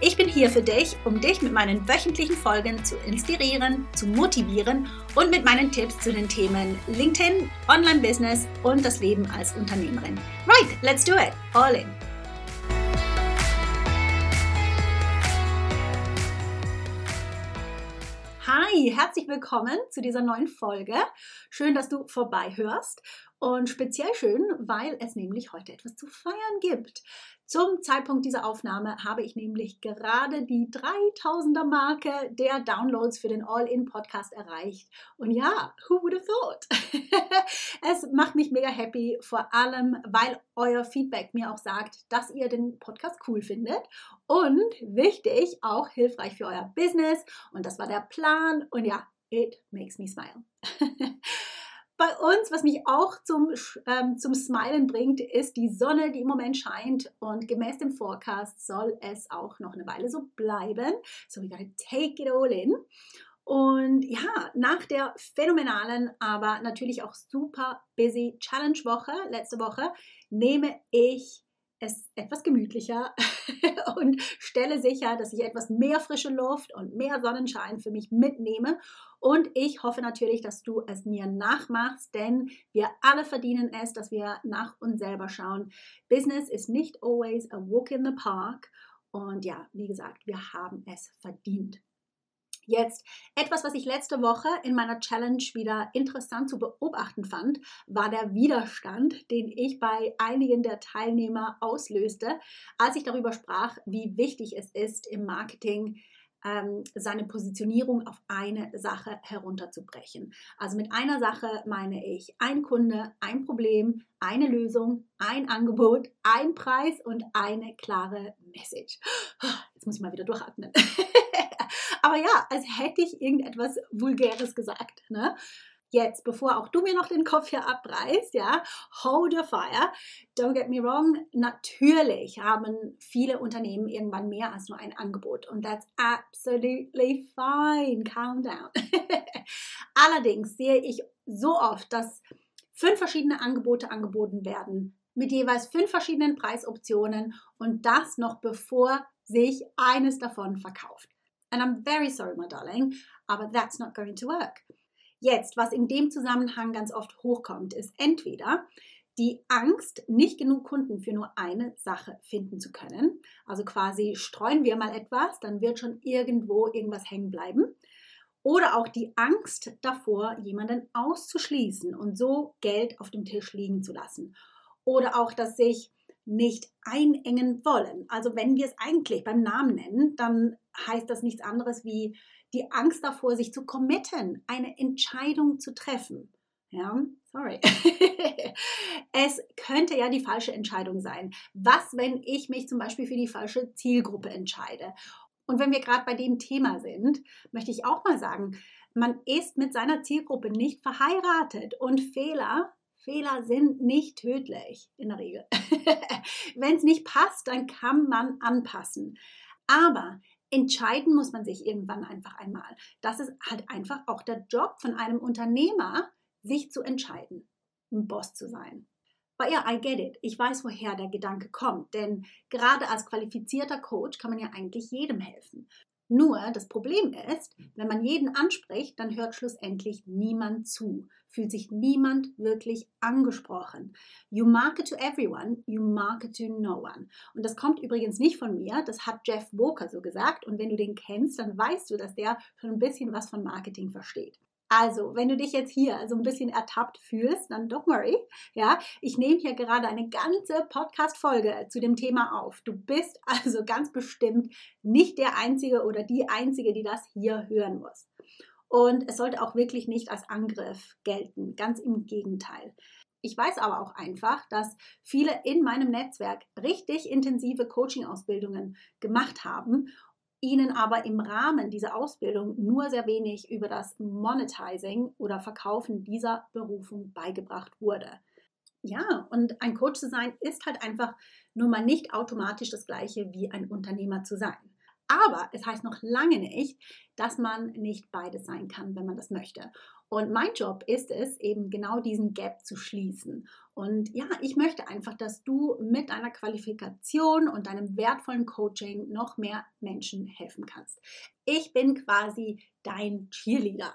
Ich bin hier für dich, um dich mit meinen wöchentlichen Folgen zu inspirieren, zu motivieren und mit meinen Tipps zu den Themen LinkedIn, Online-Business und das Leben als Unternehmerin. Right, let's do it. All in. Hi, herzlich willkommen zu dieser neuen Folge. Schön, dass du vorbei hörst. Und speziell schön, weil es nämlich heute etwas zu feiern gibt. Zum Zeitpunkt dieser Aufnahme habe ich nämlich gerade die 3000er Marke der Downloads für den All-In-Podcast erreicht. Und ja, who would have thought? es macht mich mega happy, vor allem, weil euer Feedback mir auch sagt, dass ihr den Podcast cool findet und wichtig, auch hilfreich für euer Business. Und das war der Plan. Und ja, it makes me smile. bei uns, was mich auch zum, ähm, zum Smilen bringt, ist die Sonne, die im Moment scheint. Und gemäß dem Forecast soll es auch noch eine Weile so bleiben. So we gotta take it all in. Und ja, nach der phänomenalen, aber natürlich auch super busy Challenge-Woche, letzte Woche, nehme ich es etwas gemütlicher und stelle sicher, dass ich etwas mehr frische Luft und mehr Sonnenschein für mich mitnehme. Und ich hoffe natürlich, dass du es mir nachmachst, denn wir alle verdienen es, dass wir nach uns selber schauen. Business is nicht always a walk in the park. Und ja, wie gesagt, wir haben es verdient. Jetzt etwas, was ich letzte Woche in meiner Challenge wieder interessant zu beobachten fand, war der Widerstand, den ich bei einigen der Teilnehmer auslöste, als ich darüber sprach, wie wichtig es ist, im Marketing ähm, seine Positionierung auf eine Sache herunterzubrechen. Also mit einer Sache meine ich ein Kunde, ein Problem, eine Lösung, ein Angebot, ein Preis und eine klare Message. Jetzt muss ich mal wieder durchatmen. Aber ja, als hätte ich irgendetwas Vulgäres gesagt. Ne? Jetzt, bevor auch du mir noch den Kopf hier abreißt, ja, hold your fire. Don't get me wrong, natürlich haben viele Unternehmen irgendwann mehr als nur ein Angebot und that's absolutely fine. Calm down. Allerdings sehe ich so oft, dass fünf verschiedene Angebote angeboten werden mit jeweils fünf verschiedenen Preisoptionen und das noch bevor sich eines davon verkauft. And I'm very sorry, my darling, aber that's not going to work. Jetzt, was in dem Zusammenhang ganz oft hochkommt, ist entweder die Angst, nicht genug Kunden für nur eine Sache finden zu können. Also quasi streuen wir mal etwas, dann wird schon irgendwo irgendwas hängen bleiben. Oder auch die Angst davor, jemanden auszuschließen und so Geld auf dem Tisch liegen zu lassen. Oder auch, dass sich nicht einengen wollen. Also wenn wir es eigentlich beim Namen nennen, dann heißt das nichts anderes wie die Angst davor, sich zu committen, eine Entscheidung zu treffen. Ja, sorry. es könnte ja die falsche Entscheidung sein. Was, wenn ich mich zum Beispiel für die falsche Zielgruppe entscheide? Und wenn wir gerade bei dem Thema sind, möchte ich auch mal sagen, man ist mit seiner Zielgruppe nicht verheiratet und Fehler Fehler sind nicht tödlich in der Regel. Wenn es nicht passt, dann kann man anpassen. Aber entscheiden muss man sich irgendwann einfach einmal. Das ist halt einfach auch der Job von einem Unternehmer, sich zu entscheiden, ein Boss zu sein. Aber ja, I get it. Ich weiß, woher der Gedanke kommt. Denn gerade als qualifizierter Coach kann man ja eigentlich jedem helfen. Nur das Problem ist, wenn man jeden anspricht, dann hört schlussendlich niemand zu, fühlt sich niemand wirklich angesprochen. You market to everyone, you market to no one. Und das kommt übrigens nicht von mir, das hat Jeff Walker so gesagt. Und wenn du den kennst, dann weißt du, dass der schon ein bisschen was von Marketing versteht. Also, wenn du dich jetzt hier so ein bisschen ertappt fühlst, dann don't worry. Ja, ich nehme hier gerade eine ganze Podcast-Folge zu dem Thema auf. Du bist also ganz bestimmt nicht der Einzige oder die Einzige, die das hier hören muss. Und es sollte auch wirklich nicht als Angriff gelten. Ganz im Gegenteil. Ich weiß aber auch einfach, dass viele in meinem Netzwerk richtig intensive Coaching-Ausbildungen gemacht haben ihnen aber im Rahmen dieser Ausbildung nur sehr wenig über das Monetizing oder Verkaufen dieser Berufung beigebracht wurde. Ja, und ein Coach zu sein ist halt einfach nur mal nicht automatisch das gleiche wie ein Unternehmer zu sein. Aber es heißt noch lange nicht, dass man nicht beides sein kann, wenn man das möchte. Und mein Job ist es, eben genau diesen Gap zu schließen. Und ja, ich möchte einfach, dass du mit deiner Qualifikation und deinem wertvollen Coaching noch mehr Menschen helfen kannst. Ich bin quasi dein Cheerleader.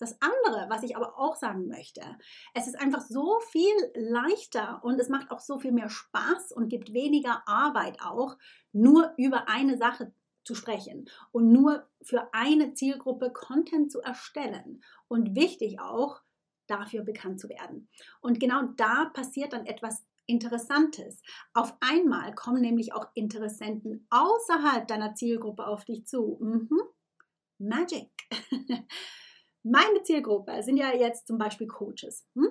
Das andere, was ich aber auch sagen möchte, es ist einfach so viel leichter und es macht auch so viel mehr Spaß und gibt weniger Arbeit auch, nur über eine Sache zu sprechen und nur für eine Zielgruppe Content zu erstellen. Und wichtig auch, dafür bekannt zu werden. Und genau da passiert dann etwas Interessantes. Auf einmal kommen nämlich auch Interessenten außerhalb deiner Zielgruppe auf dich zu. Mhm. Magic. Meine Zielgruppe sind ja jetzt zum Beispiel Coaches. Hm?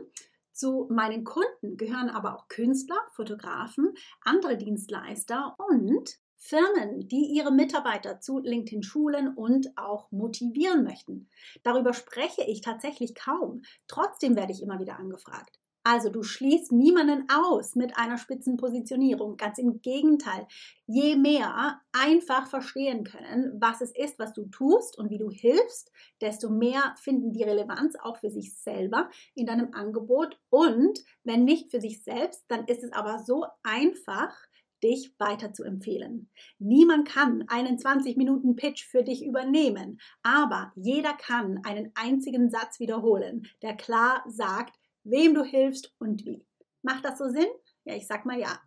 Zu meinen Kunden gehören aber auch Künstler, Fotografen, andere Dienstleister und Firmen, die ihre Mitarbeiter zu LinkedIn schulen und auch motivieren möchten. Darüber spreche ich tatsächlich kaum. Trotzdem werde ich immer wieder angefragt. Also du schließt niemanden aus mit einer Spitzenpositionierung. Ganz im Gegenteil. Je mehr einfach verstehen können, was es ist, was du tust und wie du hilfst, desto mehr finden die Relevanz auch für sich selber in deinem Angebot. Und wenn nicht für sich selbst, dann ist es aber so einfach, dich weiter zu empfehlen. Niemand kann einen 20 Minuten Pitch für dich übernehmen, aber jeder kann einen einzigen Satz wiederholen, der klar sagt, wem du hilfst und wie. Macht das so Sinn? Ja, ich sag mal ja.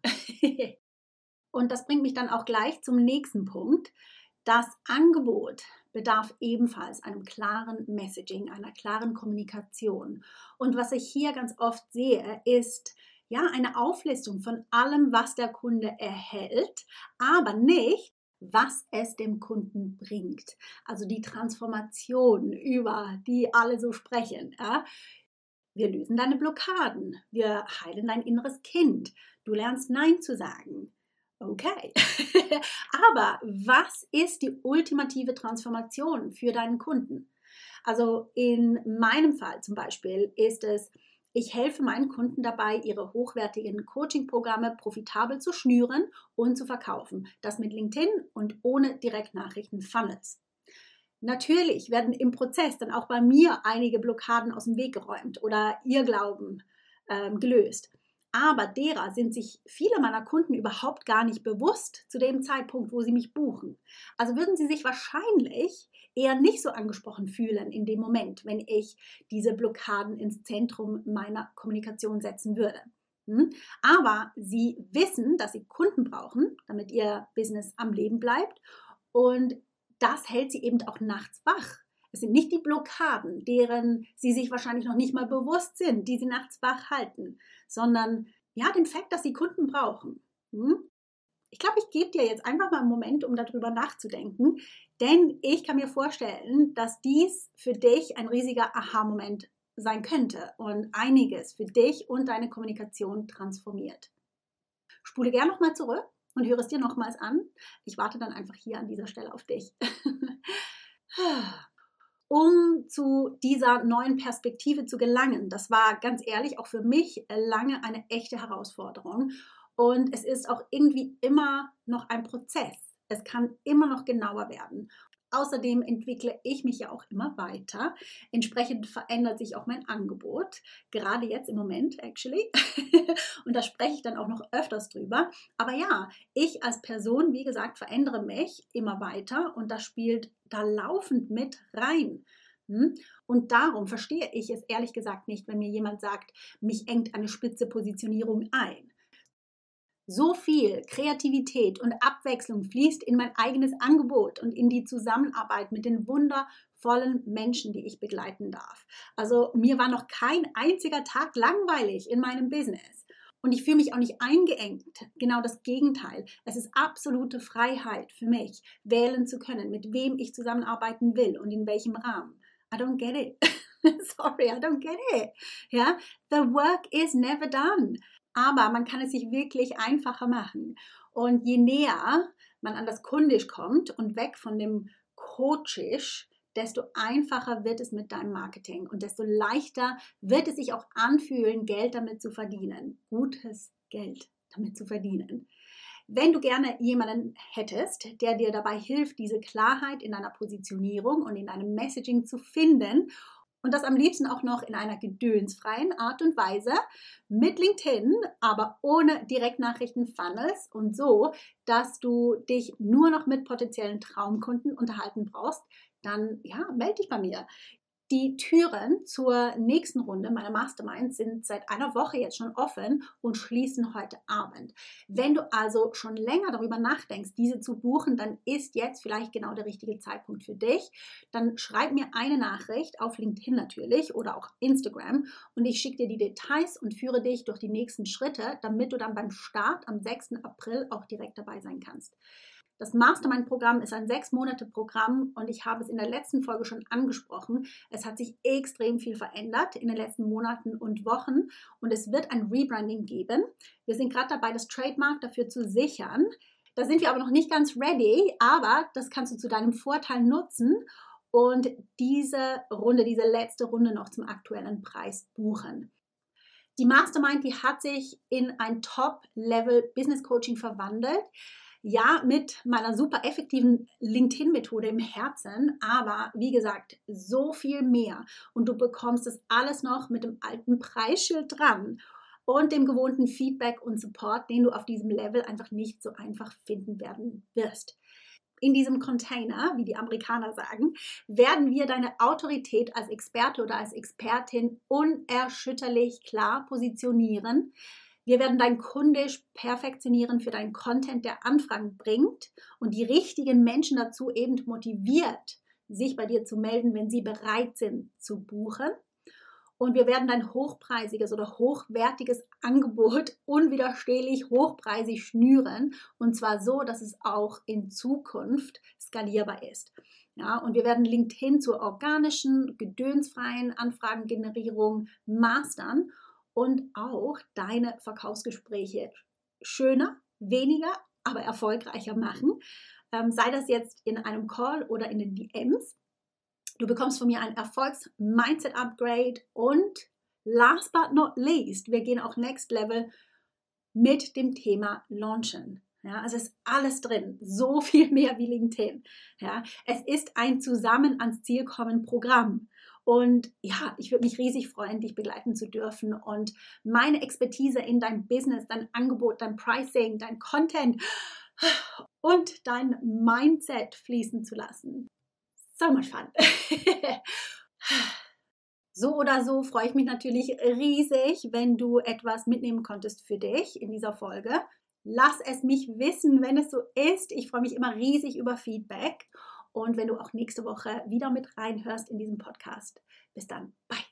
und das bringt mich dann auch gleich zum nächsten Punkt. Das Angebot bedarf ebenfalls einem klaren Messaging, einer klaren Kommunikation. Und was ich hier ganz oft sehe, ist ja eine Auflistung von allem, was der Kunde erhält, aber nicht, was es dem Kunden bringt. Also die Transformation, über die alle so sprechen. Ja? Wir lösen deine Blockaden. Wir heilen dein inneres Kind. Du lernst Nein zu sagen. Okay. Aber was ist die ultimative Transformation für deinen Kunden? Also in meinem Fall zum Beispiel ist es, ich helfe meinen Kunden dabei, ihre hochwertigen Coaching-Programme profitabel zu schnüren und zu verkaufen. Das mit LinkedIn und ohne Direktnachrichten-Funnels. Natürlich werden im Prozess dann auch bei mir einige Blockaden aus dem Weg geräumt oder Irrglauben ähm, gelöst. Aber derer sind sich viele meiner Kunden überhaupt gar nicht bewusst zu dem Zeitpunkt, wo sie mich buchen. Also würden sie sich wahrscheinlich eher nicht so angesprochen fühlen in dem Moment, wenn ich diese Blockaden ins Zentrum meiner Kommunikation setzen würde. Hm? Aber sie wissen, dass sie Kunden brauchen, damit ihr Business am Leben bleibt. Und das hält sie eben auch nachts wach. Es sind nicht die Blockaden, deren sie sich wahrscheinlich noch nicht mal bewusst sind, die sie nachts wach halten, sondern ja, den Fakt, dass sie Kunden brauchen. Hm? Ich glaube, ich gebe dir jetzt einfach mal einen Moment, um darüber nachzudenken, denn ich kann mir vorstellen, dass dies für dich ein riesiger Aha-Moment sein könnte und einiges für dich und deine Kommunikation transformiert. Spule gerne nochmal zurück und höre es dir nochmals an. Ich warte dann einfach hier an dieser Stelle auf dich. um zu dieser neuen Perspektive zu gelangen. Das war ganz ehrlich auch für mich lange eine echte Herausforderung. Und es ist auch irgendwie immer noch ein Prozess. Es kann immer noch genauer werden. Außerdem entwickle ich mich ja auch immer weiter. Entsprechend verändert sich auch mein Angebot, gerade jetzt im Moment, actually. und da spreche ich dann auch noch öfters drüber. Aber ja, ich als Person, wie gesagt, verändere mich immer weiter und das spielt da laufend mit rein. Hm? Und darum verstehe ich es ehrlich gesagt nicht, wenn mir jemand sagt, mich engt eine spitze Positionierung ein. So viel Kreativität und Abwechslung fließt in mein eigenes Angebot und in die Zusammenarbeit mit den wundervollen Menschen, die ich begleiten darf. Also mir war noch kein einziger Tag langweilig in meinem Business. Und ich fühle mich auch nicht eingeengt. Genau das Gegenteil. Es ist absolute Freiheit für mich, wählen zu können, mit wem ich zusammenarbeiten will und in welchem Rahmen. I don't get it. Sorry, I don't get it. Ja, the work is never done aber man kann es sich wirklich einfacher machen. Und je näher man an das Kundisch kommt und weg von dem Coachisch, desto einfacher wird es mit deinem Marketing und desto leichter wird es sich auch anfühlen, Geld damit zu verdienen. Gutes Geld damit zu verdienen. Wenn du gerne jemanden hättest, der dir dabei hilft, diese Klarheit in deiner Positionierung und in deinem Messaging zu finden und das am liebsten auch noch in einer gedönsfreien Art und Weise mit LinkedIn, aber ohne Direktnachrichten-Funnels und so, dass du dich nur noch mit potenziellen Traumkunden unterhalten brauchst, dann ja, melde dich bei mir. Die Türen zur nächsten Runde meiner Masterminds sind seit einer Woche jetzt schon offen und schließen heute Abend. Wenn du also schon länger darüber nachdenkst, diese zu buchen, dann ist jetzt vielleicht genau der richtige Zeitpunkt für dich. Dann schreib mir eine Nachricht auf LinkedIn natürlich oder auch Instagram und ich schicke dir die Details und führe dich durch die nächsten Schritte, damit du dann beim Start am 6. April auch direkt dabei sein kannst. Das Mastermind-Programm ist ein sechs Monate Programm und ich habe es in der letzten Folge schon angesprochen. Es hat sich extrem viel verändert in den letzten Monaten und Wochen und es wird ein Rebranding geben. Wir sind gerade dabei, das Trademark dafür zu sichern. Da sind wir aber noch nicht ganz ready, aber das kannst du zu deinem Vorteil nutzen und diese Runde, diese letzte Runde noch zum aktuellen Preis buchen. Die Mastermind, die hat sich in ein Top-Level Business Coaching verwandelt ja, mit meiner super effektiven LinkedIn-Methode im Herzen, aber wie gesagt, so viel mehr. Und du bekommst es alles noch mit dem alten Preisschild dran und dem gewohnten Feedback und Support, den du auf diesem Level einfach nicht so einfach finden werden wirst. In diesem Container, wie die Amerikaner sagen, werden wir deine Autorität als Experte oder als Expertin unerschütterlich klar positionieren. Wir werden dein kundisch perfektionieren für deinen Content, der Anfragen bringt und die richtigen Menschen dazu eben motiviert, sich bei dir zu melden, wenn sie bereit sind zu buchen. Und wir werden dein hochpreisiges oder hochwertiges Angebot unwiderstehlich hochpreisig schnüren. Und zwar so, dass es auch in Zukunft skalierbar ist. Ja, und wir werden LinkedIn zur organischen, gedönsfreien Anfragengenerierung mastern und auch deine Verkaufsgespräche schöner, weniger, aber erfolgreicher machen. Ähm, sei das jetzt in einem Call oder in den DMs. Du bekommst von mir ein Erfolgs-Mindset-Upgrade und last but not least, wir gehen auch Next Level mit dem Thema Launchen. Ja, also ist alles drin, so viel mehr wie LinkedIn. Ja, es ist ein Zusammen ans Ziel kommen Programm. Und ja, ich würde mich riesig freuen, dich begleiten zu dürfen und meine Expertise in dein Business, dein Angebot, dein Pricing, dein Content und dein Mindset fließen zu lassen. So much fun. So oder so freue ich mich natürlich riesig, wenn du etwas mitnehmen konntest für dich in dieser Folge. Lass es mich wissen, wenn es so ist. Ich freue mich immer riesig über Feedback und wenn du auch nächste Woche wieder mit reinhörst in diesem Podcast. Bis dann. Bye.